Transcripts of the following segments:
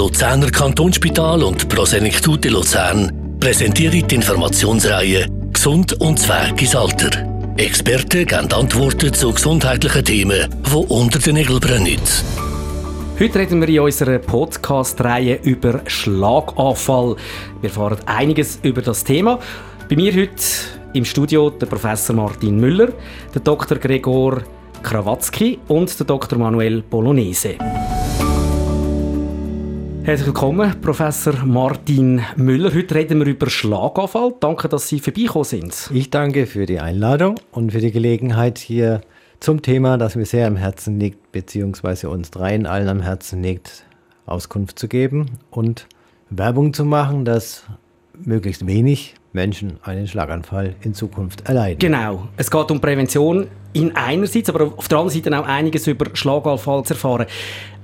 Luzerner Kantonsspital und Prosenektute Luzern präsentieren die Informationsreihe Gesund und Zweig ins Alter. Experten geben Antworten zu gesundheitlichen Themen, die unter den Nägeln brennen. Heute reden wir in unserer Podcast-Reihe über Schlaganfall. Wir erfahren einiges über das Thema. Bei mir heute im Studio der Professor Martin Müller, der Dr. Gregor Krawatzki und der Dr. Manuel Bolognese. Herzlich willkommen, Professor Martin Müller. Heute reden wir über Schlaganfall. Danke, dass Sie vorbeigekommen sind. Ich danke für die Einladung und für die Gelegenheit, hier zum Thema, das mir sehr am Herzen liegt, beziehungsweise uns dreien allen am Herzen liegt, Auskunft zu geben und Werbung zu machen, dass möglichst wenig Menschen einen Schlaganfall in Zukunft erleiden. Genau. Es geht um Prävention in einerseits, aber auf der anderen Seite auch einiges über Schlaganfall zu erfahren.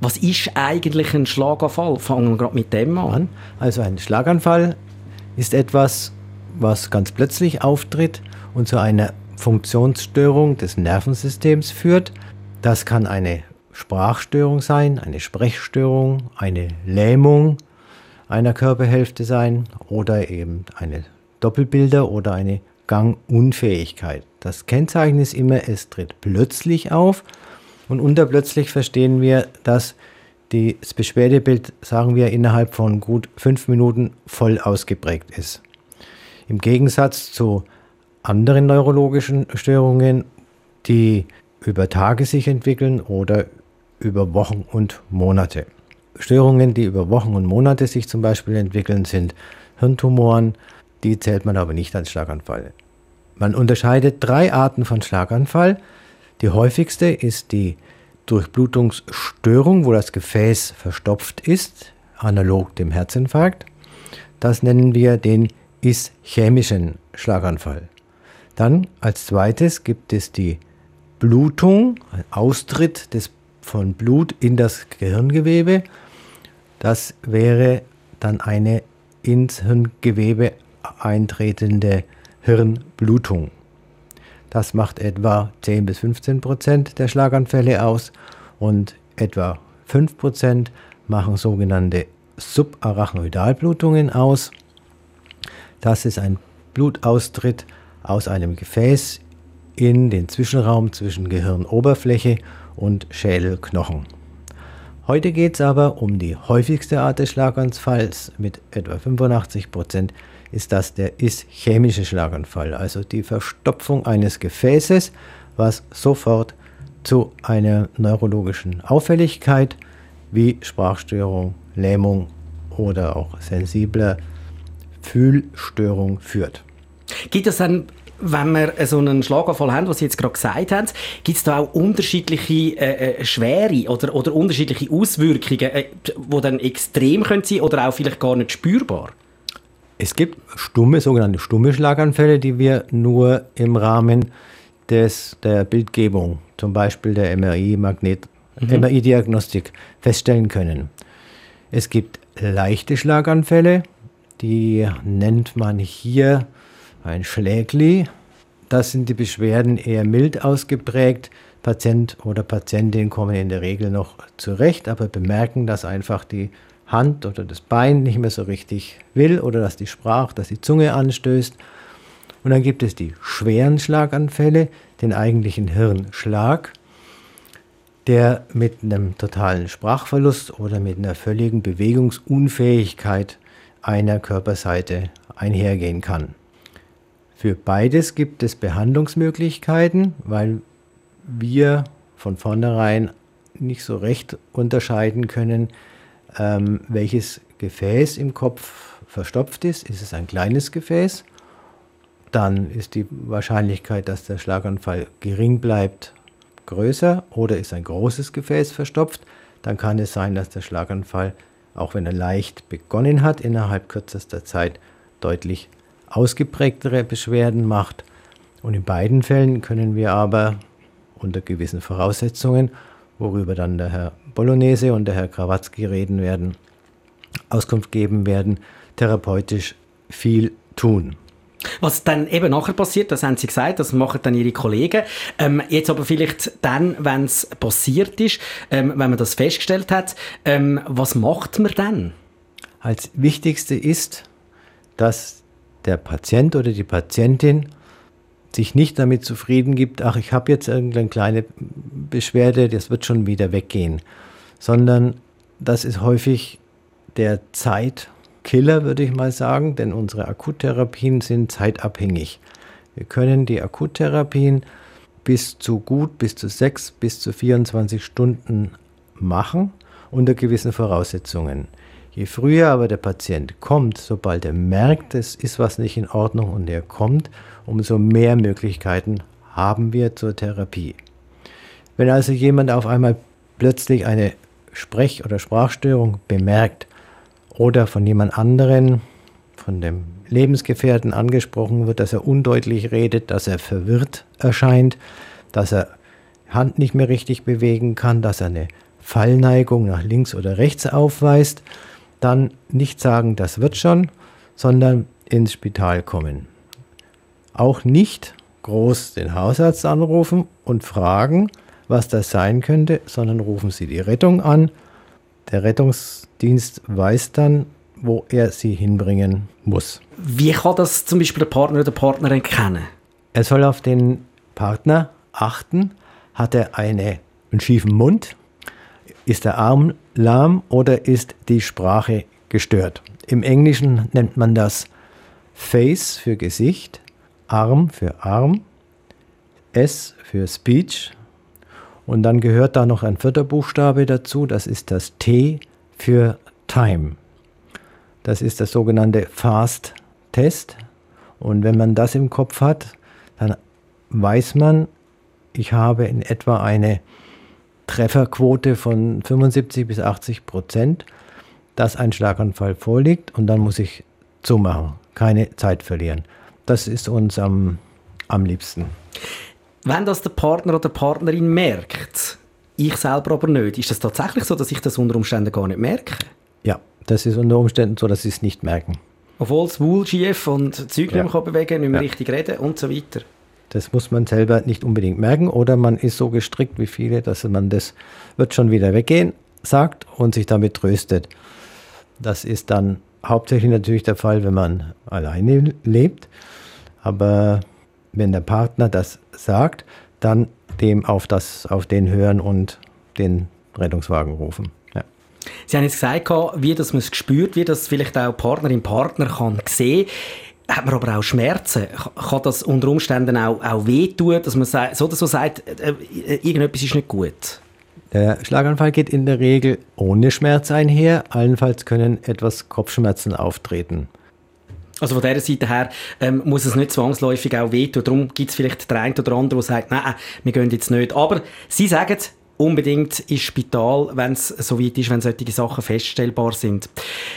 Was ist eigentlich ein Schlaganfall? Fangen wir gerade mit dem an. Also ein Schlaganfall ist etwas, was ganz plötzlich auftritt und zu einer Funktionsstörung des Nervensystems führt. Das kann eine Sprachstörung sein, eine Sprechstörung, eine Lähmung einer Körperhälfte sein oder eben eine Doppelbilder oder eine Gangunfähigkeit. Das Kennzeichen ist immer, es tritt plötzlich auf und unter plötzlich verstehen wir, dass das Beschwerdebild, sagen wir, innerhalb von gut fünf Minuten voll ausgeprägt ist. Im Gegensatz zu anderen neurologischen Störungen, die über Tage sich entwickeln oder über Wochen und Monate. Störungen, die über Wochen und Monate sich zum Beispiel entwickeln, sind Hirntumoren, die zählt man aber nicht als Schlaganfall. Man unterscheidet drei Arten von Schlaganfall. Die häufigste ist die Durchblutungsstörung, wo das Gefäß verstopft ist, analog dem Herzinfarkt. Das nennen wir den ischämischen Schlaganfall. Dann als zweites gibt es die Blutung, ein Austritt des, von Blut in das Gehirngewebe. Das wäre dann eine ins Hirngewebe eintretende Hirnblutung. Das macht etwa 10 bis 15 Prozent der Schlaganfälle aus und etwa 5 Prozent machen sogenannte Subarachnoidalblutungen aus. Das ist ein Blutaustritt aus einem Gefäß in den Zwischenraum zwischen Gehirnoberfläche und Schädelknochen. Heute geht es aber um die häufigste Art des Schlaganfalls. Mit etwa 85 Prozent ist das der ischämische Schlaganfall, also die Verstopfung eines Gefäßes, was sofort zu einer neurologischen Auffälligkeit wie Sprachstörung, Lähmung oder auch sensibler Fühlstörung führt. Gibt es dann wenn wir so einen Schlaganfall haben, was Sie jetzt gerade gesagt haben, gibt es da auch unterschiedliche äh, äh, Schwere oder, oder unterschiedliche Auswirkungen, äh, die dann extrem können sein oder auch vielleicht gar nicht spürbar? Es gibt stumme, sogenannte stumme Schlaganfälle, die wir nur im Rahmen des, der Bildgebung, zum Beispiel der MRI-Magnet, mhm. MRI-Diagnostik, feststellen können. Es gibt leichte Schlaganfälle, die nennt man hier ein Schlägli. Das sind die Beschwerden eher mild ausgeprägt. Patient oder Patientin kommen in der Regel noch zurecht, aber bemerken, dass einfach die Hand oder das Bein nicht mehr so richtig will oder dass die Sprache, dass die Zunge anstößt. Und dann gibt es die schweren Schlaganfälle, den eigentlichen Hirnschlag, der mit einem totalen Sprachverlust oder mit einer völligen Bewegungsunfähigkeit einer Körperseite einhergehen kann. Für beides gibt es Behandlungsmöglichkeiten, weil wir von vornherein nicht so recht unterscheiden können, ähm, welches Gefäß im Kopf verstopft ist. Ist es ein kleines Gefäß? Dann ist die Wahrscheinlichkeit, dass der Schlaganfall gering bleibt, größer. Oder ist ein großes Gefäß verstopft? Dann kann es sein, dass der Schlaganfall, auch wenn er leicht begonnen hat, innerhalb kürzester Zeit deutlich ausgeprägtere Beschwerden macht. Und in beiden Fällen können wir aber unter gewissen Voraussetzungen worüber dann der Herr Bolognese und der Herr Krawatzki reden werden, Auskunft geben werden, therapeutisch viel tun. Was dann eben nachher passiert, das haben Sie gesagt, das machen dann Ihre Kollegen. Ähm, jetzt aber vielleicht dann, wenn es passiert ist, ähm, wenn man das festgestellt hat, ähm, was macht man dann? Als wichtigste ist, dass der Patient oder die Patientin sich nicht damit zufrieden gibt, ach, ich habe jetzt irgendeine kleine Beschwerde, das wird schon wieder weggehen, sondern das ist häufig der Zeitkiller, würde ich mal sagen, denn unsere Akuttherapien sind zeitabhängig. Wir können die Akuttherapien bis zu gut, bis zu sechs, bis zu 24 Stunden machen unter gewissen Voraussetzungen. Je früher aber der Patient kommt, sobald er merkt, es ist was nicht in Ordnung und er kommt, umso mehr Möglichkeiten haben wir zur Therapie. Wenn also jemand auf einmal plötzlich eine Sprech- oder Sprachstörung bemerkt oder von jemand anderen, von dem Lebensgefährten angesprochen wird, dass er undeutlich redet, dass er verwirrt erscheint, dass er Hand nicht mehr richtig bewegen kann, dass er eine Fallneigung nach links oder rechts aufweist, dann nicht sagen, das wird schon, sondern ins Spital kommen. Auch nicht groß den Hausarzt anrufen und fragen, was das sein könnte, sondern rufen Sie die Rettung an. Der Rettungsdienst weiß dann, wo er Sie hinbringen muss. Wie kann das zum Beispiel der Partner oder Partnerin kennen? Er soll auf den Partner achten. Hat er eine, einen schiefen Mund? Ist der Arm lahm oder ist die Sprache gestört? Im Englischen nennt man das Face für Gesicht, Arm für Arm, S für Speech und dann gehört da noch ein vierter Buchstabe dazu, das ist das T für Time. Das ist das sogenannte Fast Test und wenn man das im Kopf hat, dann weiß man, ich habe in etwa eine Trefferquote von 75 bis 80 Prozent, dass ein Schlaganfall vorliegt und dann muss ich zumachen, keine Zeit verlieren. Das ist uns am, am liebsten. Wenn das der Partner oder die Partnerin merkt, ich selber aber nicht, ist das tatsächlich so, dass ich das unter Umständen gar nicht merke? Ja, das ist unter Umständen so, dass sie es nicht merken. Obwohl es wohl schief und Zeug ja. nicht mehr bewegen nicht mehr ja. richtig reden und so weiter. Das muss man selber nicht unbedingt merken oder man ist so gestrickt wie viele, dass man das wird schon wieder weggehen sagt und sich damit tröstet. Das ist dann hauptsächlich natürlich der Fall, wenn man alleine lebt. Aber wenn der Partner das sagt, dann dem auf, das, auf den hören und den Rettungswagen rufen. Ja. Sie haben jetzt gesagt, wie das man es gespürt, wie das vielleicht auch Partnerin Partner kann sehen hat man aber auch Schmerzen? Kann das unter Umständen auch, auch wehtun, dass man so oder so sagt, äh, äh, irgendetwas ist nicht gut? Der Schlaganfall geht in der Regel ohne Schmerz einher. Allenfalls können etwas Kopfschmerzen auftreten. Also von dieser Seite her ähm, muss es nicht zwangsläufig auch wehtun. Darum gibt es vielleicht der eine oder andere, der sagt, nein, wir gehen jetzt nicht. Aber Sie sagen, unbedingt ins Spital, wenn es so weit ist, wenn solche Sachen feststellbar sind.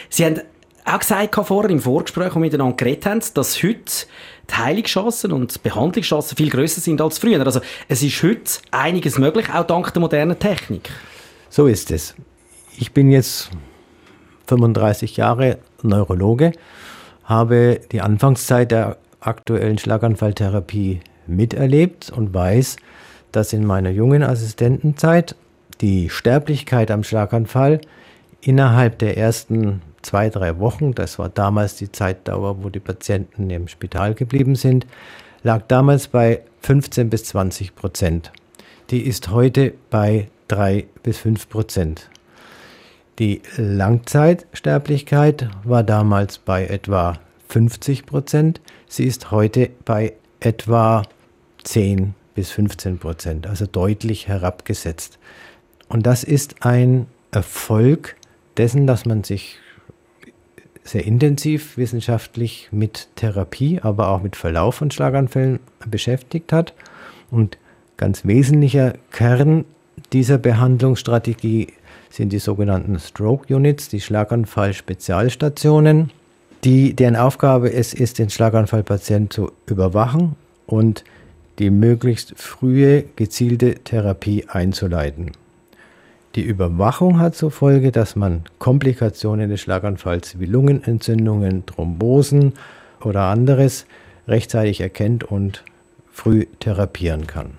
Sie haben auch gesagt vorher im Vorgespräch, wo wir miteinander geredet haben, dass heute die Heilungschancen und Behandlungschancen viel größer sind als früher. Also es ist heute einiges möglich, auch dank der modernen Technik. So ist es. Ich bin jetzt 35 Jahre Neurologe, habe die Anfangszeit der aktuellen Schlaganfalltherapie miterlebt und weiß, dass in meiner jungen Assistentenzeit die Sterblichkeit am Schlaganfall innerhalb der ersten zwei, drei Wochen, das war damals die Zeitdauer, wo die Patienten im Spital geblieben sind, lag damals bei 15 bis 20 Prozent. Die ist heute bei 3 bis 5 Prozent. Die Langzeitsterblichkeit war damals bei etwa 50 Prozent. Sie ist heute bei etwa 10 bis 15 Prozent, also deutlich herabgesetzt. Und das ist ein Erfolg dessen, dass man sich sehr intensiv wissenschaftlich mit Therapie, aber auch mit Verlauf von Schlaganfällen beschäftigt hat. Und ganz wesentlicher Kern dieser Behandlungsstrategie sind die sogenannten Stroke Units, die Schlaganfall-Spezialstationen, die, deren Aufgabe es ist, den Schlaganfallpatienten zu überwachen und die möglichst frühe gezielte Therapie einzuleiten. Die Überwachung hat zur Folge, dass man Komplikationen des Schlaganfalls wie Lungenentzündungen, Thrombosen oder anderes rechtzeitig erkennt und früh therapieren kann.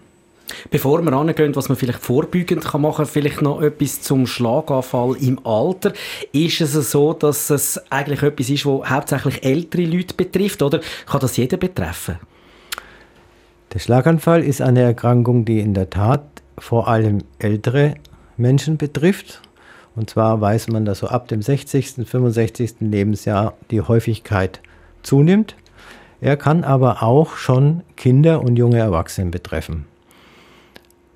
Bevor wir angehen, was man vielleicht vorbeugend kann machen kann, vielleicht noch etwas zum Schlaganfall im Alter. Ist es so, dass es eigentlich etwas ist, was hauptsächlich ältere Leute betrifft, oder kann das jeder betreffen? Der Schlaganfall ist eine Erkrankung, die in der Tat vor allem ältere Menschen betrifft. Und zwar weiß man, dass so ab dem 60., 65. Lebensjahr die Häufigkeit zunimmt. Er kann aber auch schon Kinder und junge Erwachsene betreffen.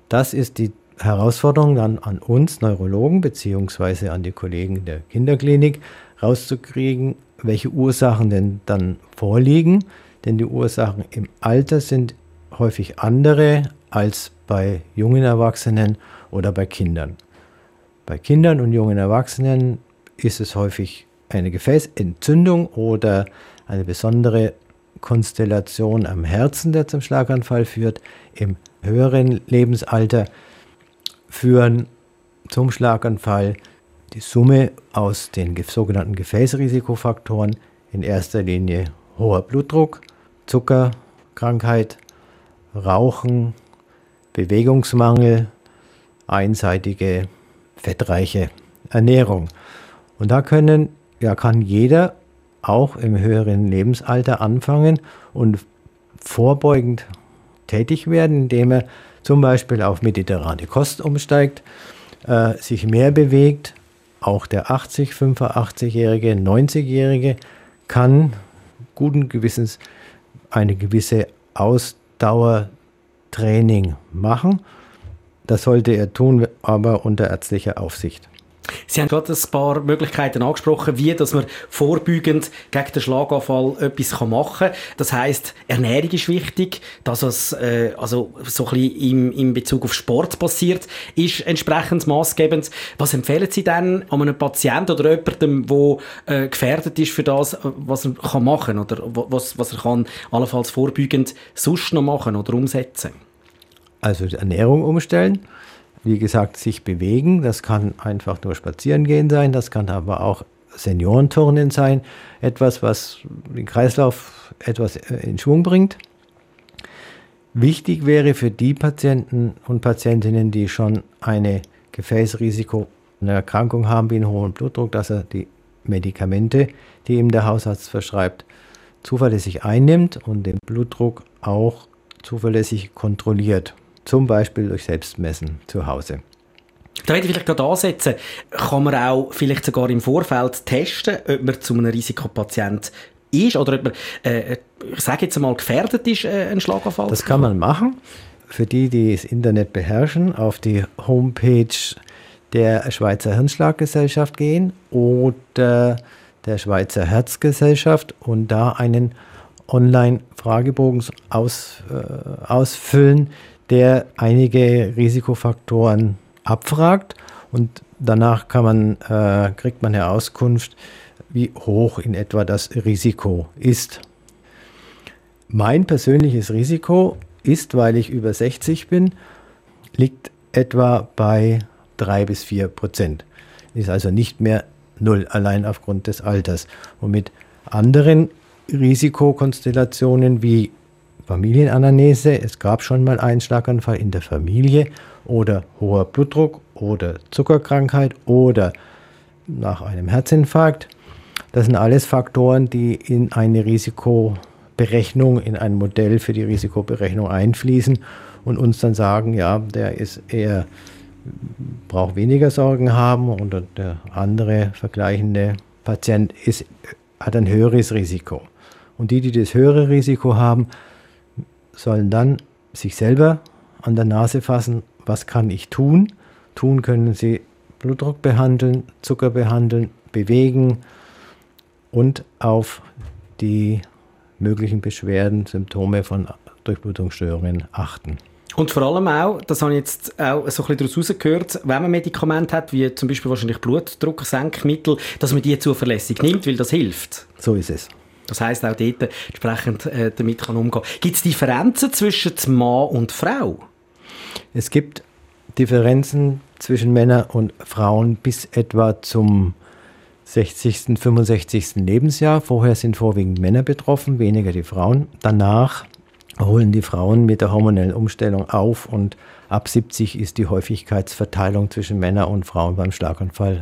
Das ist die Herausforderung dann an uns Neurologen beziehungsweise an die Kollegen der Kinderklinik rauszukriegen, welche Ursachen denn dann vorliegen. Denn die Ursachen im Alter sind häufig andere als bei jungen Erwachsenen oder bei Kindern. Bei Kindern und jungen Erwachsenen ist es häufig eine Gefäßentzündung oder eine besondere Konstellation am Herzen, der zum Schlaganfall führt. Im höheren Lebensalter führen zum Schlaganfall die Summe aus den sogenannten Gefäßrisikofaktoren, in erster Linie hoher Blutdruck, Zuckerkrankheit, Rauchen, Bewegungsmangel, einseitige fettreiche Ernährung. Und da können, ja, kann jeder auch im höheren Lebensalter anfangen und vorbeugend tätig werden, indem er zum Beispiel auf mediterrane Kost umsteigt, äh, sich mehr bewegt. Auch der 80, 85-Jährige, 90-Jährige kann guten Gewissens eine gewisse Ausdauertraining machen. Das sollte er tun, aber unter ärztlicher Aufsicht. Sie haben gerade ein paar Möglichkeiten angesprochen, wie dass man vorbeugend gegen den Schlaganfall etwas machen kann. Das heißt, Ernährung ist wichtig, dass es äh, also so ein bisschen im, im Bezug auf Sport passiert, ist entsprechend maßgebend. Was empfehlen Sie denn an einem Patienten oder jemandem, der äh, gefährdet ist für das, was er kann machen oder was, was er kann allenfalls vorbeugend sonst noch machen oder umsetzen? Also die Ernährung umstellen wie gesagt, sich bewegen. Das kann einfach nur spazieren gehen sein, das kann aber auch Seniorenturnen sein, etwas, was den Kreislauf etwas äh, in Schwung bringt. Wichtig wäre für die Patienten und Patientinnen, die schon eine Gefäßrisiko, eine Erkrankung haben wie einen hohen Blutdruck, dass er die Medikamente, die ihm der Hausarzt verschreibt, zuverlässig einnimmt und den Blutdruck auch zuverlässig kontrolliert zum Beispiel durch Selbstmessen zu Hause. Da werde ich vielleicht gerade ansetzen. Kann man auch vielleicht sogar im Vorfeld testen, ob man zu einem Risikopatient ist oder ob man, äh, ich sage jetzt einmal, gefährdet ist, äh, einen Schlaganfall Das kann man machen. Für die, die das Internet beherrschen, auf die Homepage der Schweizer Hirnschlaggesellschaft gehen oder der Schweizer Herzgesellschaft und da einen Online-Fragebogen aus, äh, ausfüllen, der einige Risikofaktoren abfragt und danach man, äh, kriegt man eine Auskunft, wie hoch in etwa das Risiko ist. Mein persönliches Risiko ist, weil ich über 60 bin, liegt etwa bei 3 bis 4 Prozent. Ist also nicht mehr null, allein aufgrund des Alters. Und mit anderen Risikokonstellationen wie Familienanamnese, es gab schon mal einen Schlaganfall in der Familie oder hoher Blutdruck oder Zuckerkrankheit oder nach einem Herzinfarkt. Das sind alles Faktoren, die in eine Risikoberechnung, in ein Modell für die Risikoberechnung einfließen und uns dann sagen, ja, der ist eher braucht weniger Sorgen haben und der andere vergleichende Patient ist, hat ein höheres Risiko. Und die, die das höhere Risiko haben, sollen dann sich selber an der Nase fassen, was kann ich tun? Tun können sie Blutdruck behandeln, Zucker behandeln, bewegen und auf die möglichen Beschwerden, Symptome von Durchblutungsstörungen achten. Und vor allem auch, das habe ich jetzt auch so ein bisschen daraus rausgehört, wenn man Medikamente hat, wie zum Beispiel wahrscheinlich Blutdrucksenkmittel, dass man die zuverlässig nimmt, weil das hilft. So ist es. Das heißt auch dort entsprechend äh, damit kann umgehen. Gibt es Differenzen zwischen Mann und Frau? Es gibt Differenzen zwischen Männern und Frauen bis etwa zum 60., 65. Lebensjahr. Vorher sind vorwiegend Männer betroffen, weniger die Frauen. Danach holen die Frauen mit der hormonellen Umstellung auf und ab 70 ist die Häufigkeitsverteilung zwischen Männern und Frauen beim Schlaganfall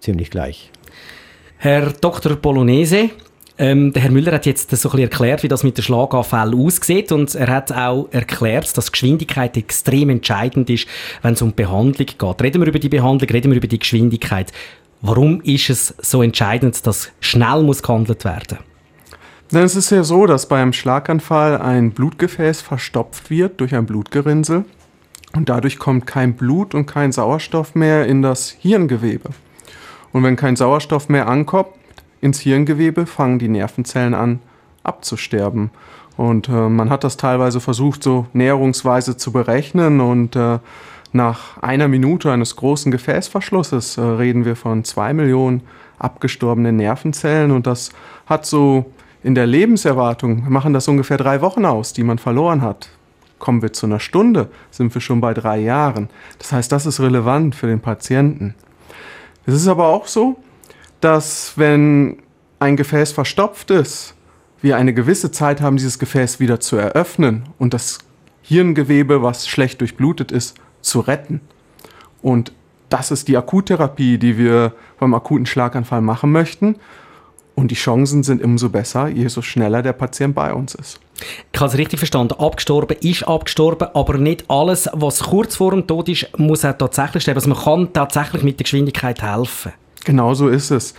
ziemlich gleich. Herr Dr. Bolognese, ähm, der Herr Müller hat jetzt so ein bisschen erklärt, wie das mit der Schlaganfall aussieht und er hat auch erklärt, dass Geschwindigkeit extrem entscheidend ist, wenn es um Behandlung geht. Reden wir über die Behandlung, reden wir über die Geschwindigkeit. Warum ist es so entscheidend, dass schnell muss gehandelt werden? Denn es ist ja so, dass bei einem Schlaganfall ein Blutgefäß verstopft wird durch ein Blutgerinnsel und dadurch kommt kein Blut und kein Sauerstoff mehr in das Hirngewebe. Und wenn kein Sauerstoff mehr ankommt ins Hirngewebe, fangen die Nervenzellen an abzusterben. Und äh, man hat das teilweise versucht, so näherungsweise zu berechnen. Und äh, nach einer Minute eines großen Gefäßverschlusses äh, reden wir von zwei Millionen abgestorbenen Nervenzellen. Und das hat so in der Lebenserwartung, machen das ungefähr drei Wochen aus, die man verloren hat. Kommen wir zu einer Stunde, sind wir schon bei drei Jahren. Das heißt, das ist relevant für den Patienten. Es ist aber auch so, dass wenn ein Gefäß verstopft ist, wir eine gewisse Zeit haben, dieses Gefäß wieder zu eröffnen und das Hirngewebe, was schlecht durchblutet ist, zu retten. Und das ist die Akuttherapie, die wir beim akuten Schlaganfall machen möchten. Und die Chancen sind umso besser, je so schneller der Patient bei uns ist. Ich habe es richtig verstanden. Abgestorben ist abgestorben, aber nicht alles, was kurz vor dem Tod ist, muss auch tatsächlich sterben. Also man kann tatsächlich mit der Geschwindigkeit helfen. Genau so ist es.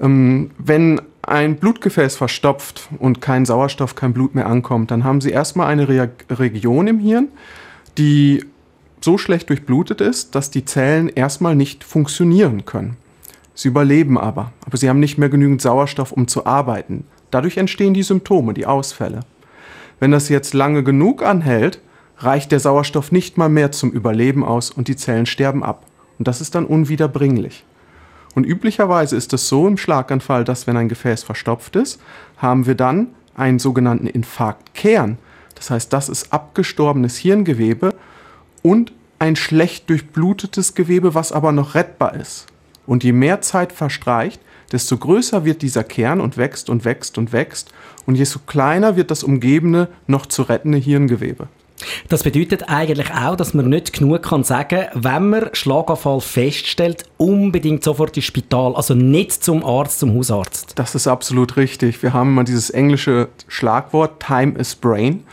Ähm, wenn ein Blutgefäß verstopft und kein Sauerstoff, kein Blut mehr ankommt, dann haben Sie erstmal eine Re Region im Hirn, die so schlecht durchblutet ist, dass die Zellen erstmal nicht funktionieren können. Sie überleben aber, aber sie haben nicht mehr genügend Sauerstoff, um zu arbeiten. Dadurch entstehen die Symptome, die Ausfälle. Wenn das jetzt lange genug anhält, reicht der Sauerstoff nicht mal mehr zum Überleben aus und die Zellen sterben ab. Und das ist dann unwiederbringlich. Und üblicherweise ist es so im Schlaganfall, dass wenn ein Gefäß verstopft ist, haben wir dann einen sogenannten Infarktkern. Das heißt, das ist abgestorbenes Hirngewebe und ein schlecht durchblutetes Gewebe, was aber noch rettbar ist. Und je mehr Zeit verstreicht, desto größer wird dieser Kern und wächst und wächst und wächst. Und desto kleiner wird das umgebene, noch zu rettende Hirngewebe. Das bedeutet eigentlich auch, dass man nicht genug kann sagen, wenn man Schlaganfall feststellt, unbedingt sofort ins Spital, also nicht zum Arzt, zum Hausarzt. Das ist absolut richtig. Wir haben immer dieses englische Schlagwort Time is Brain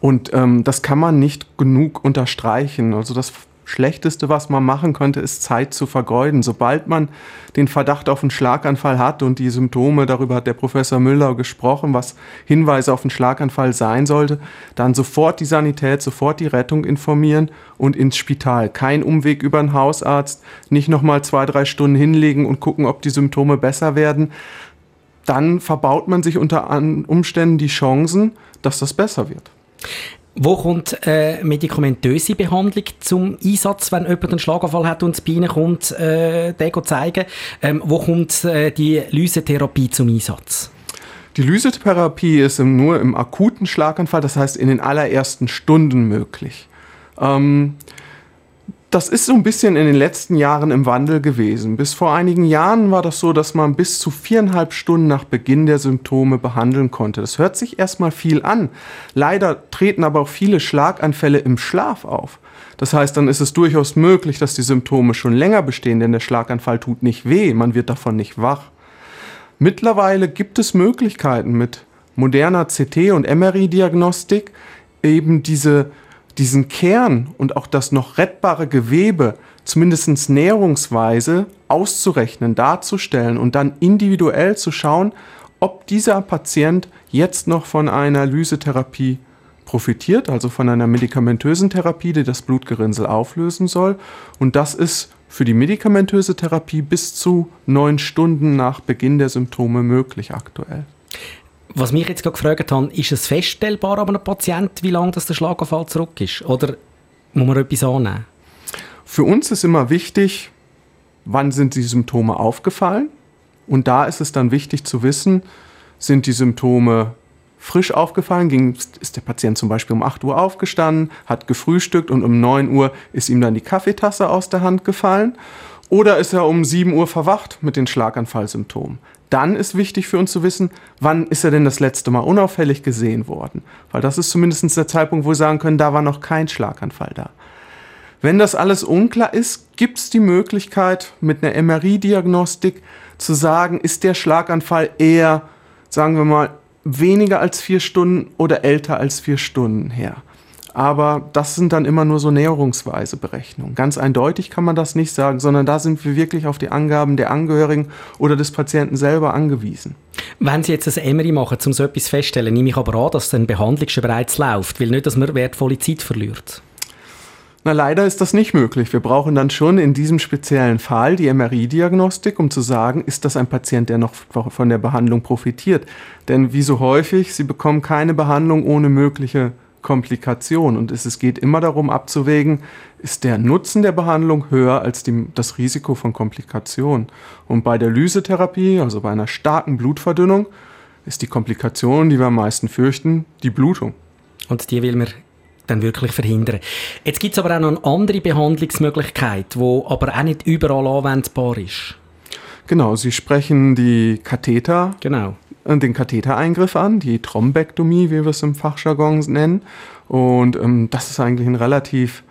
und ähm, das kann man nicht genug unterstreichen. Also das Schlechteste, was man machen könnte, ist Zeit zu vergeuden. Sobald man den Verdacht auf einen Schlaganfall hat und die Symptome, darüber hat der Professor Müller gesprochen, was Hinweise auf einen Schlaganfall sein sollte, dann sofort die Sanität, sofort die Rettung informieren und ins Spital. Kein Umweg über einen Hausarzt, nicht nochmal zwei, drei Stunden hinlegen und gucken, ob die Symptome besser werden. Dann verbaut man sich unter Umständen die Chancen, dass das besser wird. Wo kommt äh, medikamentöse Behandlung zum Einsatz, wenn jemand einen Schlaganfall hat und das Bein kommt, äh, den zeigen? Ähm, wo kommt äh, die Lysetherapie zum Einsatz? Die Lysetherapie ist im, nur im akuten Schlaganfall, das heißt in den allerersten Stunden möglich. Ähm, das ist so ein bisschen in den letzten Jahren im Wandel gewesen. Bis vor einigen Jahren war das so, dass man bis zu viereinhalb Stunden nach Beginn der Symptome behandeln konnte. Das hört sich erstmal viel an. Leider treten aber auch viele Schlaganfälle im Schlaf auf. Das heißt, dann ist es durchaus möglich, dass die Symptome schon länger bestehen, denn der Schlaganfall tut nicht weh, man wird davon nicht wach. Mittlerweile gibt es Möglichkeiten mit moderner CT- und MRI-Diagnostik eben diese diesen Kern und auch das noch rettbare Gewebe zumindest näherungsweise auszurechnen, darzustellen und dann individuell zu schauen, ob dieser Patient jetzt noch von einer Lysetherapie profitiert, also von einer medikamentösen Therapie, die das Blutgerinnsel auflösen soll. Und das ist für die medikamentöse Therapie bis zu neun Stunden nach Beginn der Symptome möglich aktuell. Was mich jetzt gefragt habe, ist es feststellbar an einem Patient, wie lange das der Schlaganfall zurück ist? Oder muss man etwas annehmen? Für uns ist immer wichtig, wann sind die Symptome aufgefallen? Und da ist es dann wichtig zu wissen, sind die Symptome frisch aufgefallen, ging, ist der Patient zum Beispiel um 8 Uhr aufgestanden, hat gefrühstückt und um 9 Uhr ist ihm dann die Kaffeetasse aus der Hand gefallen. Oder ist er um 7 Uhr verwacht mit den Schlaganfallsymptomen? Dann ist wichtig für uns zu wissen, wann ist er denn das letzte Mal unauffällig gesehen worden? Weil das ist zumindest der Zeitpunkt, wo wir sagen können, da war noch kein Schlaganfall da. Wenn das alles unklar ist, gibt es die Möglichkeit, mit einer MRI-Diagnostik zu sagen, ist der Schlaganfall eher, sagen wir mal, weniger als vier Stunden oder älter als vier Stunden her. Aber das sind dann immer nur so näherungsweise Berechnungen. Ganz eindeutig kann man das nicht sagen, sondern da sind wir wirklich auf die Angaben der Angehörigen oder des Patienten selber angewiesen. Wenn Sie jetzt ein MRI machen, um so etwas feststellen, nehme ich aber an, dass dann Behandlung schon bereits läuft, weil nicht, dass man wertvolle Zeit verliert. Na, leider ist das nicht möglich. Wir brauchen dann schon in diesem speziellen Fall die MRI-Diagnostik, um zu sagen, ist das ein Patient, der noch von der Behandlung profitiert. Denn wie so häufig, Sie bekommen keine Behandlung ohne mögliche Komplikation. Und es geht immer darum abzuwägen, ist der Nutzen der Behandlung höher als die, das Risiko von Komplikationen. Und bei der Lysetherapie, also bei einer starken Blutverdünnung, ist die Komplikation, die wir am meisten fürchten, die Blutung. Und die will man dann wirklich verhindern. Jetzt gibt es aber auch noch eine andere Behandlungsmöglichkeit, die aber auch nicht überall anwendbar ist. Genau, Sie sprechen die Katheter, genau. Den Kathetereingriff an, die Thrombektomie, wie wir es im Fachjargon nennen. Und ähm, das ist eigentlich ein relativ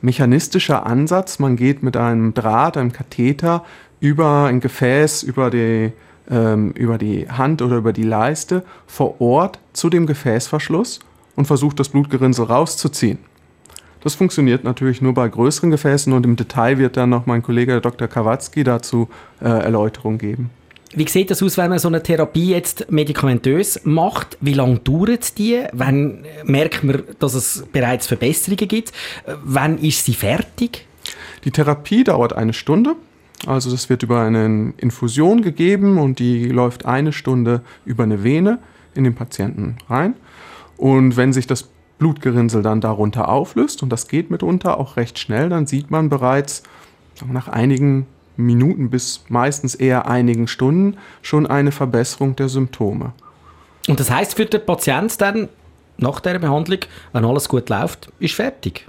mechanistischer Ansatz. Man geht mit einem Draht, einem Katheter über ein Gefäß, über die, ähm, über die Hand oder über die Leiste vor Ort zu dem Gefäßverschluss und versucht das Blutgerinnsel rauszuziehen. Das funktioniert natürlich nur bei größeren Gefäßen und im Detail wird dann noch mein Kollege Dr. Kawatzki dazu äh, Erläuterung geben. Wie sieht das aus, wenn man so eine Therapie jetzt medikamentös macht? Wie lange dauert die? Wann merkt man, dass es bereits Verbesserungen gibt? Wann ist sie fertig? Die Therapie dauert eine Stunde. Also das wird über eine Infusion gegeben und die läuft eine Stunde über eine Vene in den Patienten rein. Und wenn sich das Blutgerinnsel dann darunter auflöst, und das geht mitunter auch recht schnell, dann sieht man bereits nach einigen Minuten bis meistens eher einigen Stunden schon eine Verbesserung der Symptome. Und das heißt für den Patient dann nach der Behandlung, wenn alles gut läuft, ist fertig?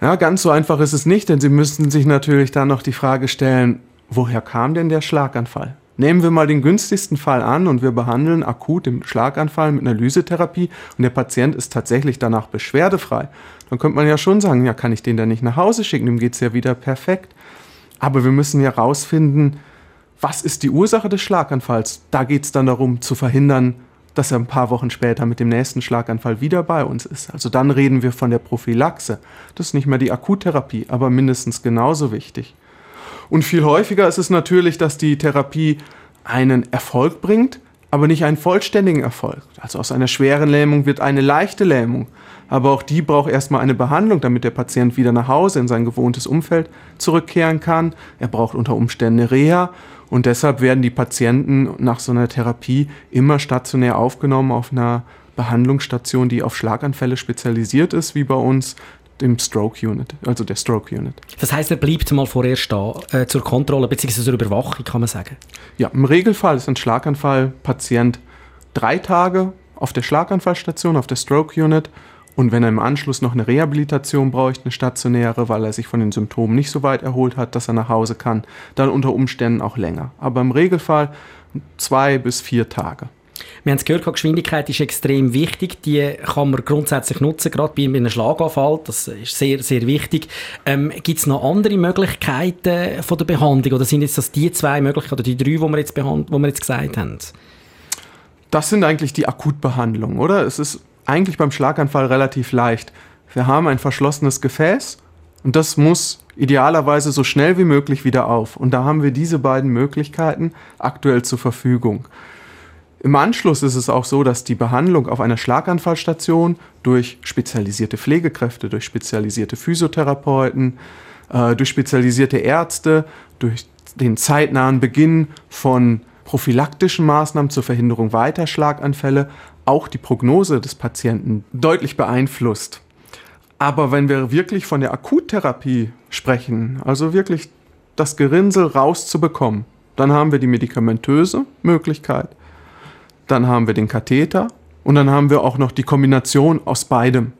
Ja, ganz so einfach ist es nicht, denn Sie müssten sich natürlich dann noch die Frage stellen, woher kam denn der Schlaganfall? Nehmen wir mal den günstigsten Fall an und wir behandeln akut den Schlaganfall mit einer Lysetherapie und der Patient ist tatsächlich danach beschwerdefrei. Dann könnte man ja schon sagen, ja, kann ich den dann nicht nach Hause schicken, dem geht es ja wieder perfekt. Aber wir müssen ja rausfinden, was ist die Ursache des Schlaganfalls? Da geht es dann darum zu verhindern, dass er ein paar Wochen später mit dem nächsten Schlaganfall wieder bei uns ist. Also dann reden wir von der Prophylaxe. Das ist nicht mehr die Akuttherapie, aber mindestens genauso wichtig. Und viel häufiger ist es natürlich, dass die Therapie einen Erfolg bringt, aber nicht einen vollständigen Erfolg. Also aus einer schweren Lähmung wird eine leichte Lähmung. Aber auch die braucht erstmal eine Behandlung, damit der Patient wieder nach Hause in sein gewohntes Umfeld zurückkehren kann. Er braucht unter Umständen eine Reha. Und deshalb werden die Patienten nach so einer Therapie immer stationär aufgenommen auf einer Behandlungsstation, die auf Schlaganfälle spezialisiert ist, wie bei uns dem Stroke Unit, also der Stroke Unit. Das heißt, er bleibt mal vorerst da äh, zur Kontrolle bzw. zur Überwachung, kann man sagen? Ja, im Regelfall ist ein Schlaganfallpatient drei Tage auf der Schlaganfallstation, auf der Stroke Unit. Und wenn er im Anschluss noch eine Rehabilitation braucht, eine stationäre, weil er sich von den Symptomen nicht so weit erholt hat, dass er nach Hause kann, dann unter Umständen auch länger. Aber im Regelfall zwei bis vier Tage. Wir haben es gehört, Geschwindigkeit ist extrem wichtig. Die kann man grundsätzlich nutzen, gerade bei einem Schlaganfall. Das ist sehr, sehr wichtig. Ähm, Gibt es noch andere Möglichkeiten von der Behandlung? Oder sind jetzt das die zwei Möglichkeiten, oder die drei, die wir jetzt, behand wo wir jetzt gesagt haben? Das sind eigentlich die Akutbehandlungen, oder? Es ist eigentlich beim Schlaganfall relativ leicht. Wir haben ein verschlossenes Gefäß und das muss idealerweise so schnell wie möglich wieder auf. Und da haben wir diese beiden Möglichkeiten aktuell zur Verfügung. Im Anschluss ist es auch so, dass die Behandlung auf einer Schlaganfallstation durch spezialisierte Pflegekräfte, durch spezialisierte Physiotherapeuten, äh, durch spezialisierte Ärzte, durch den zeitnahen Beginn von prophylaktischen Maßnahmen zur Verhinderung weiter Schlaganfälle auch die Prognose des Patienten deutlich beeinflusst. Aber wenn wir wirklich von der Akuttherapie sprechen, also wirklich das Gerinnsel rauszubekommen, dann haben wir die medikamentöse Möglichkeit dann haben wir den Katheter und dann haben wir auch noch die Kombination aus beidem.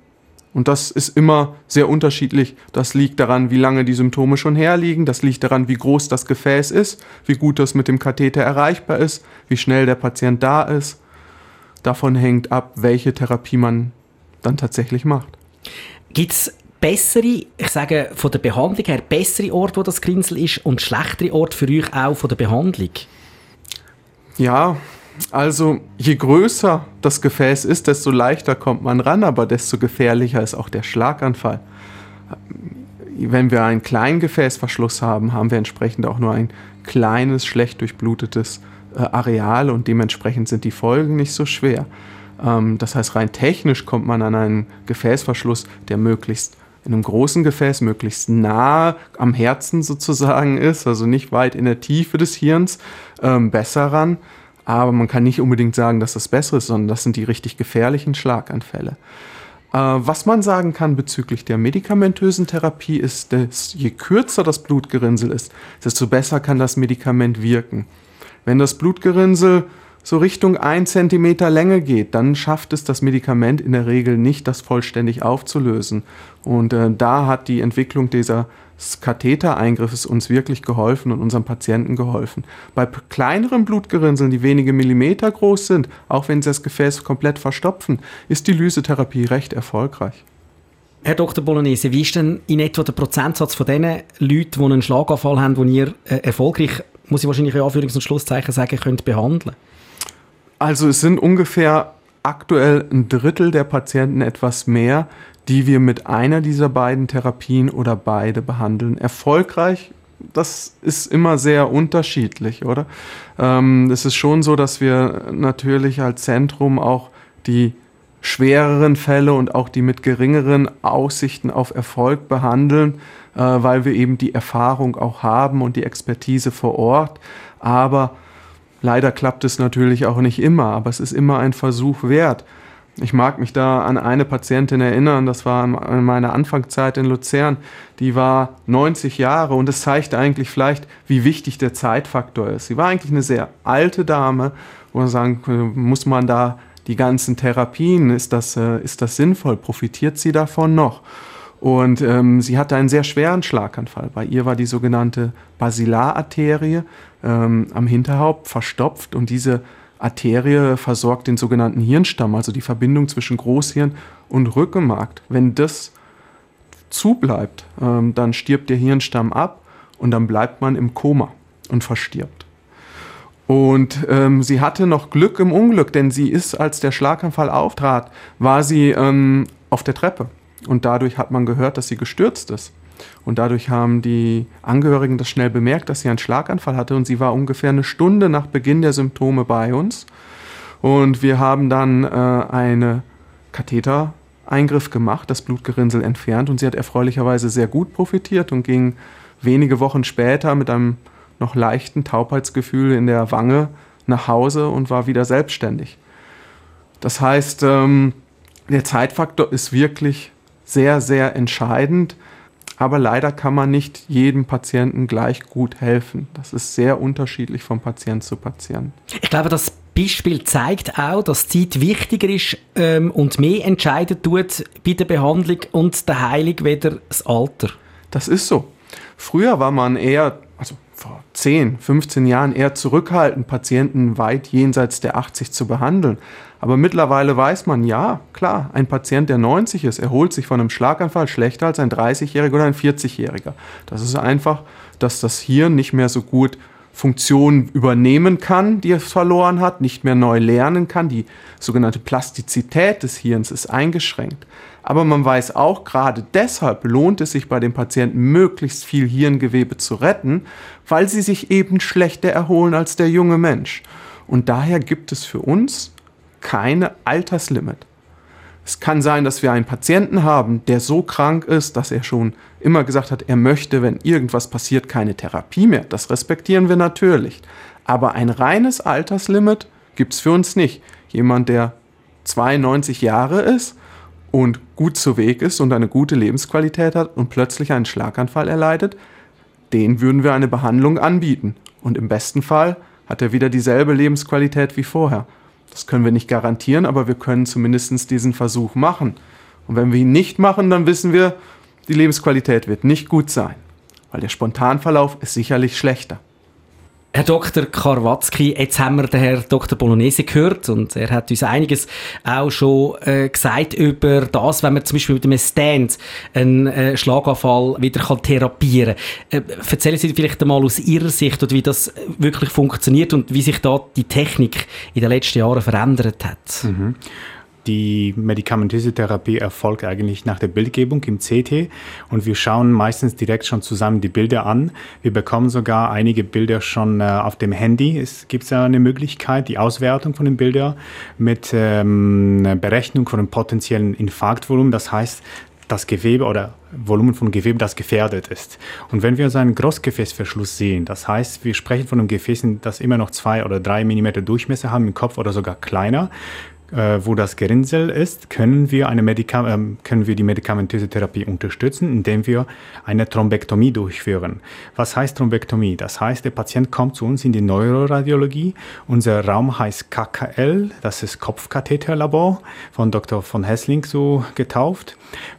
Und das ist immer sehr unterschiedlich. Das liegt daran, wie lange die Symptome schon herliegen. Das liegt daran, wie groß das Gefäß ist, wie gut das mit dem Katheter erreichbar ist, wie schnell der Patient da ist. Davon hängt ab, welche Therapie man dann tatsächlich macht. Gibt es bessere, ich sage von der Behandlung her, bessere Orte, wo das Grinsel ist und schlechtere Orte für euch auch von der Behandlung? Ja, also je größer das Gefäß ist, desto leichter kommt man ran, aber desto gefährlicher ist auch der Schlaganfall. Wenn wir einen kleinen Gefäßverschluss haben, haben wir entsprechend auch nur ein kleines, schlecht durchblutetes äh, Areal und dementsprechend sind die Folgen nicht so schwer. Ähm, das heißt, rein technisch kommt man an einen Gefäßverschluss, der möglichst in einem großen Gefäß möglichst nah am Herzen sozusagen ist, also nicht weit in der Tiefe des Hirns, ähm, besser ran. Aber man kann nicht unbedingt sagen, dass das besser ist, sondern das sind die richtig gefährlichen Schlaganfälle. Äh, was man sagen kann bezüglich der medikamentösen Therapie ist, dass je kürzer das Blutgerinnsel ist, desto besser kann das Medikament wirken. Wenn das Blutgerinnsel so Richtung 1 cm Länge geht, dann schafft es das Medikament in der Regel nicht, das vollständig aufzulösen. Und äh, da hat die Entwicklung dieser Kathetereingriffes uns wirklich geholfen und unserem Patienten geholfen. Bei kleineren Blutgerinnseln, die wenige Millimeter groß sind, auch wenn sie das Gefäß komplett verstopfen, ist die Lysetherapie recht erfolgreich. Herr Dr. Bolognese, wie ist denn in etwa der Prozentsatz von den Leuten, die einen Schlaganfall haben, den ihr äh, erfolgreich, muss ich wahrscheinlich in Anführungs- und Schlusszeichen sagen, könnt behandeln? Also es sind ungefähr aktuell ein Drittel der Patienten etwas mehr, die wir mit einer dieser beiden Therapien oder beide behandeln. Erfolgreich, das ist immer sehr unterschiedlich, oder? Ähm, es ist schon so, dass wir natürlich als Zentrum auch die schwereren Fälle und auch die mit geringeren Aussichten auf Erfolg behandeln, äh, weil wir eben die Erfahrung auch haben und die Expertise vor Ort. Aber leider klappt es natürlich auch nicht immer, aber es ist immer ein Versuch wert. Ich mag mich da an eine Patientin erinnern, das war in meiner Anfangszeit in Luzern, die war 90 Jahre und es zeigt eigentlich vielleicht, wie wichtig der Zeitfaktor ist. Sie war eigentlich eine sehr alte Dame, wo man sagen, muss man da die ganzen Therapien, ist das, äh, ist das sinnvoll, profitiert sie davon noch? Und ähm, sie hatte einen sehr schweren Schlaganfall. Bei ihr war die sogenannte Basilararterie ähm, am Hinterhaupt verstopft und diese Arterie versorgt den sogenannten Hirnstamm, also die Verbindung zwischen Großhirn und Rückenmark. Wenn das zubleibt, ähm, dann stirbt der Hirnstamm ab und dann bleibt man im Koma und verstirbt. Und ähm, sie hatte noch Glück im Unglück, denn sie ist, als der Schlaganfall auftrat, war sie ähm, auf der Treppe. Und dadurch hat man gehört, dass sie gestürzt ist. Und dadurch haben die Angehörigen das schnell bemerkt, dass sie einen Schlaganfall hatte. Und sie war ungefähr eine Stunde nach Beginn der Symptome bei uns. Und wir haben dann äh, eine Kathetereingriff gemacht, das Blutgerinnsel entfernt. Und sie hat erfreulicherweise sehr gut profitiert und ging wenige Wochen später mit einem noch leichten Taubheitsgefühl in der Wange nach Hause und war wieder selbstständig. Das heißt, ähm, der Zeitfaktor ist wirklich sehr, sehr entscheidend. Aber leider kann man nicht jedem Patienten gleich gut helfen. Das ist sehr unterschiedlich von Patient zu Patient. Ich glaube, das Beispiel zeigt auch, dass Zeit wichtiger ist ähm, und mehr entscheiden tut bei der Behandlung und der Heilung weder das Alter. Das ist so. Früher war man eher, vor 10, 15 Jahren eher zurückhaltend, Patienten weit jenseits der 80 zu behandeln. Aber mittlerweile weiß man, ja, klar, ein Patient, der 90 ist, erholt sich von einem Schlaganfall schlechter als ein 30-Jähriger oder ein 40-Jähriger. Das ist einfach, dass das Hirn nicht mehr so gut Funktionen übernehmen kann, die es verloren hat, nicht mehr neu lernen kann. Die sogenannte Plastizität des Hirns ist eingeschränkt. Aber man weiß auch, gerade deshalb lohnt es sich bei den Patienten möglichst viel Hirngewebe zu retten, weil sie sich eben schlechter erholen als der junge Mensch. Und daher gibt es für uns keine Alterslimit. Es kann sein, dass wir einen Patienten haben, der so krank ist, dass er schon immer gesagt hat, er möchte, wenn irgendwas passiert, keine Therapie mehr. Das respektieren wir natürlich. Aber ein reines Alterslimit gibt es für uns nicht. Jemand, der 92 Jahre ist und gut zu Weg ist und eine gute Lebensqualität hat und plötzlich einen Schlaganfall erleidet, den würden wir eine Behandlung anbieten. Und im besten Fall hat er wieder dieselbe Lebensqualität wie vorher. Das können wir nicht garantieren, aber wir können zumindest diesen Versuch machen. Und wenn wir ihn nicht machen, dann wissen wir, die Lebensqualität wird nicht gut sein, weil der Spontanverlauf ist sicherlich schlechter. Herr Dr. Karwatzki, jetzt haben wir den Herrn Dr. Bolognese gehört und er hat uns einiges auch schon äh, gesagt über das, wenn man zum Beispiel mit einem Stand einen äh, Schlaganfall wieder kann therapieren kann. Äh, erzählen Sie vielleicht einmal aus Ihrer Sicht, wie das wirklich funktioniert und wie sich da die Technik in den letzten Jahren verändert hat. Mhm. Die medikamentöse Therapie erfolgt eigentlich nach der Bildgebung im CT und wir schauen meistens direkt schon zusammen die Bilder an. Wir bekommen sogar einige Bilder schon äh, auf dem Handy. Es gibt ja eine Möglichkeit, die Auswertung von den Bildern mit ähm, Berechnung von dem potenziellen Infarktvolumen. Das heißt, das Gewebe oder Volumen von Gewebe, das gefährdet ist. Und wenn wir so einen Großgefäßverschluss sehen, das heißt, wir sprechen von einem Gefäß, das immer noch zwei oder drei Millimeter Durchmesser haben im Kopf oder sogar kleiner, äh, wo das Gerinnsel ist, können wir, eine Medika äh, können wir die medikamentöse Therapie unterstützen, indem wir eine Thrombektomie durchführen. Was heißt Thrombektomie? Das heißt, der Patient kommt zu uns in die Neuroradiologie. Unser Raum heißt KKL, das ist Kopfkatheterlabor, von Dr. von Hessling so getauft.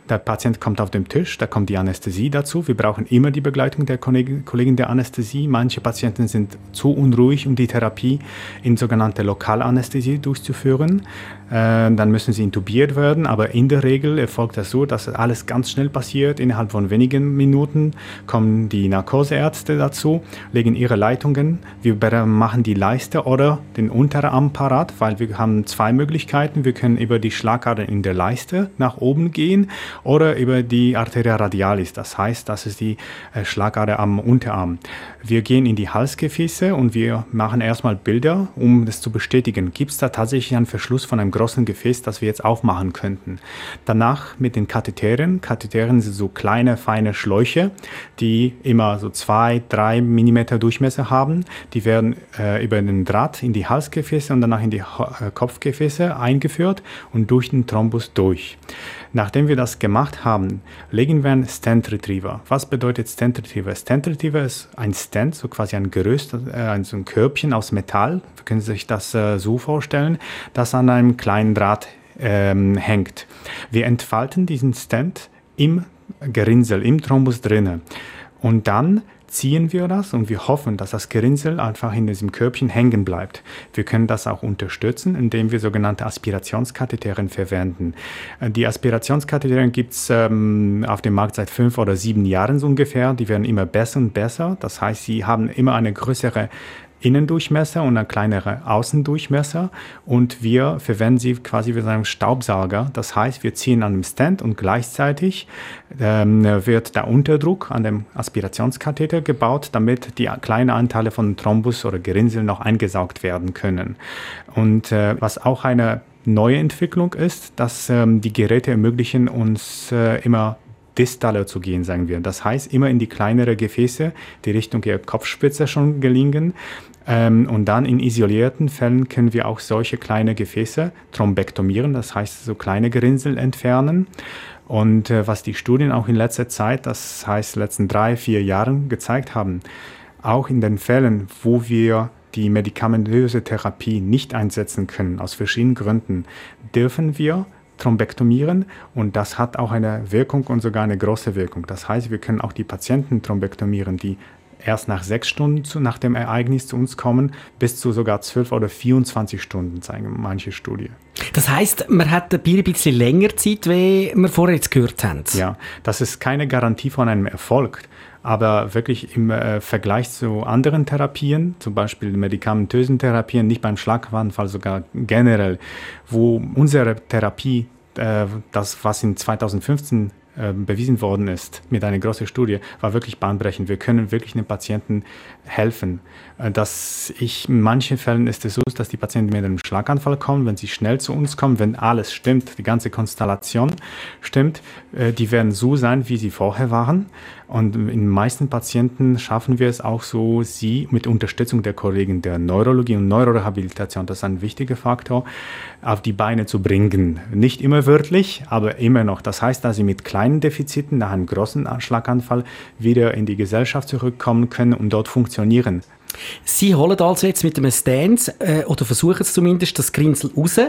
Der Patient kommt auf den Tisch, da kommt die Anästhesie dazu. Wir brauchen immer die Begleitung der Kollegin der Anästhesie. Manche Patienten sind zu unruhig, um die Therapie in sogenannte Lokalanästhesie durchzuführen. Äh, dann müssen sie intubiert werden, aber in der Regel erfolgt das so, dass alles ganz schnell passiert. Innerhalb von wenigen Minuten kommen die Narkoseärzte dazu, legen ihre Leitungen. Wir machen die Leiste oder den Unterarm parat, weil wir haben zwei Möglichkeiten. Wir können über die Schlagader in der Leiste nach oben gehen oder über die Arteria radialis. Das heißt, das ist die äh, Schlagader am Unterarm. Wir gehen in die Halsgefäße und wir machen erstmal Bilder, um das zu bestätigen. Gibt es da tatsächlich einen Verschluss von einem großen Gefäß, das wir jetzt aufmachen könnten? Danach mit den Katheteren. Katheteren sind so kleine, feine Schläuche, die immer so zwei, drei Millimeter Durchmesser haben. Die werden äh, über den Draht in die Halsgefäße und danach in die äh, Kopfgefäße eingeführt und durch den Thrombus durch. Nachdem wir das gemacht haben, legen wir einen Stent Retriever. Was bedeutet Stent Retriever? Stent Retriever ist ein Stent, so quasi ein Gerüst, äh, so ein Körbchen aus Metall. Wir können sich das äh, so vorstellen, das an einem kleinen Draht ähm, hängt. Wir entfalten diesen Stent im Gerinnsel, im Thrombus drinnen. Und dann ziehen wir das und wir hoffen, dass das Gerinnsel einfach in diesem Körbchen hängen bleibt. Wir können das auch unterstützen, indem wir sogenannte Aspirationskatheterien verwenden. Äh, die Aspirationskatheterien gibt es ähm, auf dem Markt seit fünf oder sieben Jahren so ungefähr. Die werden immer besser und besser. Das heißt, sie haben immer eine größere Innendurchmesser und ein kleinerer Außendurchmesser und wir verwenden sie quasi wie einen Staubsauger. Das heißt, wir ziehen an dem Stand und gleichzeitig ähm, wird der Unterdruck an dem Aspirationskatheter gebaut, damit die kleinen Anteile von Thrombus oder Gerinnsel noch eingesaugt werden können. Und äh, was auch eine neue Entwicklung ist, dass ähm, die Geräte ermöglichen uns äh, immer distaler zu gehen, sagen wir. Das heißt, immer in die kleinere Gefäße, die Richtung der Kopfspitze schon gelingen. Ähm, und dann in isolierten Fällen können wir auch solche kleine Gefäße thrombektomieren, das heißt so kleine Gerinnsel entfernen. Und äh, was die Studien auch in letzter Zeit, das heißt letzten drei, vier Jahren gezeigt haben, auch in den Fällen, wo wir die medikamentöse Therapie nicht einsetzen können, aus verschiedenen Gründen, dürfen wir thrombektomieren und das hat auch eine Wirkung und sogar eine große Wirkung. Das heißt, wir können auch die Patienten thrombektomieren, die erst nach sechs Stunden zu, nach dem Ereignis zu uns kommen, bis zu sogar zwölf oder 24 Stunden, zeigen manche Studien. Das heißt, man hat ein bisschen länger Zeit, wie wir vorher jetzt gehört haben. Ja, das ist keine Garantie von einem Erfolg. Aber wirklich im äh, Vergleich zu anderen Therapien, zum Beispiel medikamentösen Therapien, nicht beim Schlaganfall, sogar generell, wo unsere Therapie, äh, das was in 2015 ähm, bewiesen worden ist mit einer großen Studie, war wirklich bahnbrechend. Wir können wirklich den Patienten helfen. Äh, dass ich in manchen Fällen ist es so, dass die Patienten mit einem Schlaganfall kommen, wenn sie schnell zu uns kommen, wenn alles stimmt, die ganze Konstellation stimmt, äh, die werden so sein, wie sie vorher waren. Und in den meisten Patienten schaffen wir es auch so, sie mit Unterstützung der Kollegen der Neurologie und Neurorehabilitation, das ist ein wichtiger Faktor, auf die Beine zu bringen. Nicht immer wörtlich, aber immer noch. Das heißt, dass sie mit kleinen Defiziten nach einem großen Schlaganfall wieder in die Gesellschaft zurückkommen können und dort funktionieren funktionieren. Sie holen also jetzt mit einem Stance, äh, oder versuchen es zumindest, das Grinsel raus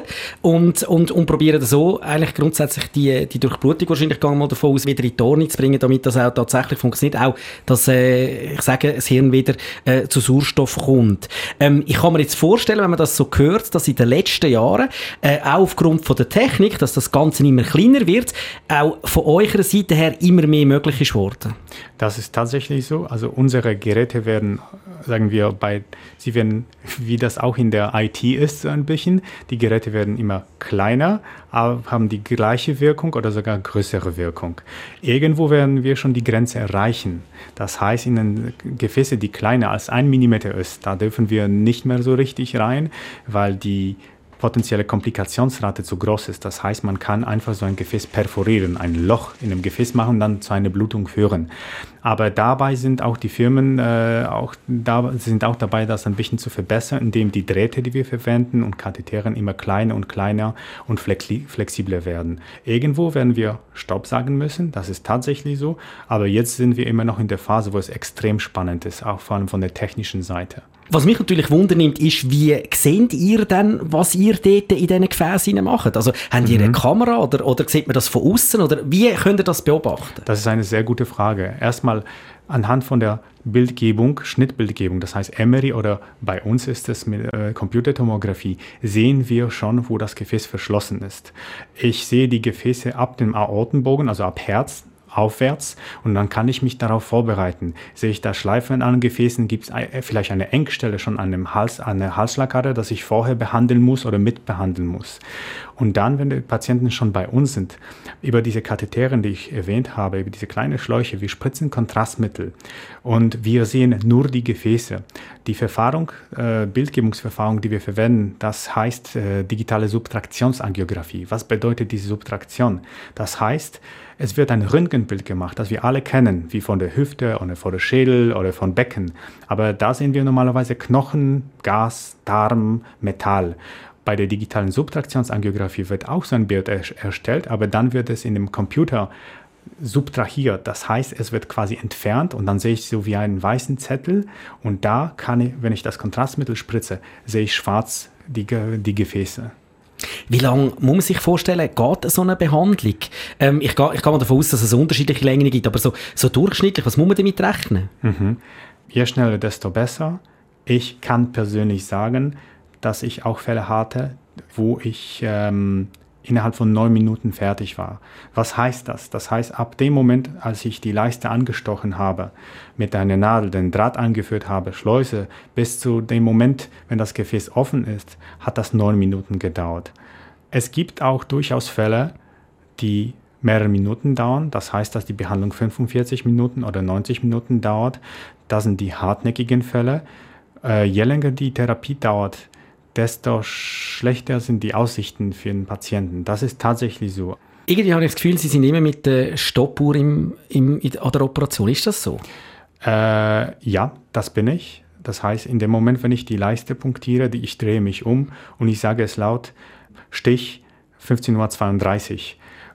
und, und, und probieren so eigentlich grundsätzlich die, die Durchblutung wahrscheinlich gehen mal davon aus, wieder in die Ordnung zu bringen, damit das auch tatsächlich funktioniert. Auch, dass, äh, ich sage, das Hirn wieder äh, zu Sauerstoff kommt. Ähm, ich kann mir jetzt vorstellen, wenn man das so hört, dass in den letzten Jahren, äh, auch aufgrund von der Technik, dass das Ganze immer kleiner wird, auch von eurer Seite her immer mehr möglich ist worden. Das ist tatsächlich so. Also unsere Geräte werden, sagen wir, bei, sie werden, wie das auch in der IT ist, so ein bisschen, die Geräte werden immer kleiner, aber haben die gleiche Wirkung oder sogar größere Wirkung. Irgendwo werden wir schon die Grenze erreichen. Das heißt, in den Gefäße, die kleiner als ein Millimeter ist, da dürfen wir nicht mehr so richtig rein, weil die potenzielle Komplikationsrate zu groß ist. Das heißt, man kann einfach so ein Gefäß perforieren, ein Loch in einem Gefäß machen dann zu einer Blutung führen. Aber dabei sind auch die Firmen äh, auch, da, sind auch dabei, das ein bisschen zu verbessern, indem die Drähte, die wir verwenden und Katheteren immer kleiner und kleiner und flexibler werden. Irgendwo werden wir Stopp sagen müssen, das ist tatsächlich so, aber jetzt sind wir immer noch in der Phase, wo es extrem spannend ist, auch vor allem von der technischen Seite. Was mich natürlich wundernimmt, ist, wie seht ihr denn, was ihr dort in diesen Gefäßen macht? Also, habt ihr mhm. eine Kamera oder, oder sieht man das von außen oder wie könnt ihr das beobachten? Das ist eine sehr gute Frage. Erstmal anhand von der Bildgebung, Schnittbildgebung, das heißt Emery oder bei uns ist es mit äh, Computertomographie, sehen wir schon, wo das Gefäß verschlossen ist. Ich sehe die Gefäße ab dem Aortenbogen, also ab Herz, aufwärts und dann kann ich mich darauf vorbereiten. Sehe ich da Schleifen an Gefäßen, gibt es äh, vielleicht eine Engstelle schon an dem Hals, an der Halsschlagader, dass ich vorher behandeln muss oder mitbehandeln muss. Und dann, wenn die Patienten schon bei uns sind, über diese Katheteren, die ich erwähnt habe, über diese kleinen Schläuche, wir spritzen Kontrastmittel und wir sehen nur die Gefäße. Die Verfahrung, äh, Bildgebungsverfahrung, die wir verwenden, das heißt äh, digitale Subtraktionsangiographie. Was bedeutet diese Subtraktion? Das heißt, es wird ein Röntgenbild gemacht, das wir alle kennen, wie von der Hüfte oder von der Schädel oder von Becken. Aber da sehen wir normalerweise Knochen, Gas, Darm, Metall. Bei der digitalen Subtraktionsangiographie wird auch so ein Bild er erstellt, aber dann wird es in dem Computer subtrahiert. Das heißt, es wird quasi entfernt und dann sehe ich so wie einen weißen Zettel und da kann ich, wenn ich das Kontrastmittel spritze, sehe ich schwarz die, die Gefäße. Wie lange muss man sich vorstellen, geht so eine Behandlung? Ähm, ich, gehe, ich gehe mal davon aus, dass es unterschiedliche Längen gibt, aber so, so durchschnittlich, was muss man damit rechnen? Mhm. Je schneller, desto besser. Ich kann persönlich sagen, dass ich auch Fälle hatte, wo ich ähm, innerhalb von neun Minuten fertig war. Was heißt das? Das heißt, ab dem Moment, als ich die Leiste angestochen habe, mit einer Nadel den Draht angeführt habe, Schleuse, bis zu dem Moment, wenn das Gefäß offen ist, hat das neun Minuten gedauert. Es gibt auch durchaus Fälle, die mehrere Minuten dauern. Das heißt, dass die Behandlung 45 Minuten oder 90 Minuten dauert. Das sind die hartnäckigen Fälle. Äh, je länger die Therapie dauert, desto schlechter sind die Aussichten für den Patienten. Das ist tatsächlich so. Irgendwie habe ich das Gefühl, Sie sind immer mit der Stoppuhr im, im, an der Operation. Ist das so? Äh, ja, das bin ich. Das heißt, in dem Moment, wenn ich die Leiste punktiere, ich drehe mich um und ich sage es laut, Stich 15.32 Uhr.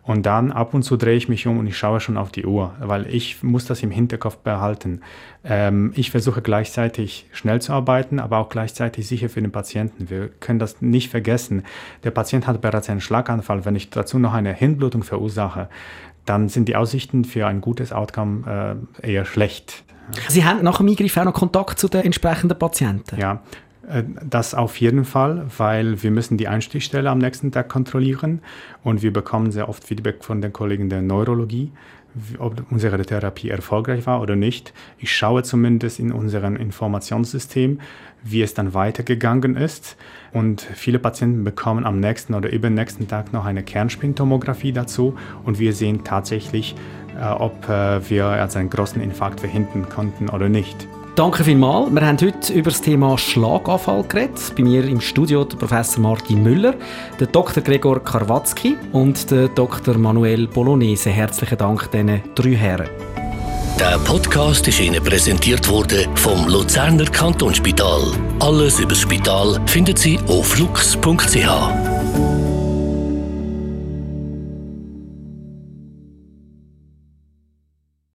Und dann ab und zu drehe ich mich um und ich schaue schon auf die Uhr, weil ich muss das im Hinterkopf behalten. Ähm, ich versuche gleichzeitig schnell zu arbeiten, aber auch gleichzeitig sicher für den Patienten. Wir können das nicht vergessen. Der Patient hat bereits einen Schlaganfall. Wenn ich dazu noch eine Hirnblutung verursache, dann sind die Aussichten für ein gutes Outcome äh, eher schlecht. Sie haben nach dem Eingriff auch noch Kontakt zu den entsprechenden Patienten? Ja, das auf jeden Fall, weil wir müssen die Einstichstelle am nächsten Tag kontrollieren und wir bekommen sehr oft Feedback von den Kollegen der Neurologie, ob unsere Therapie erfolgreich war oder nicht. Ich schaue zumindest in unserem Informationssystem, wie es dann weitergegangen ist. Und viele Patienten bekommen am nächsten oder übernächsten Tag noch eine Kernspintomographie dazu und wir sehen tatsächlich, äh, ob äh, wir also einen großen Infarkt verhindern konnten oder nicht. Danke vielmals. Wir haben heute über das Thema Schlaganfall geredet. Bei mir im Studio der Professor Martin Müller, der Dr. Gregor Karwatzki und der Dr. Manuel Bolognese. Herzlichen Dank diesen drei Herren. Der Podcast ist Ihnen präsentiert worden vom Luzerner Kantonsspital. Alles über das Spital finden Sie auf flux.ch.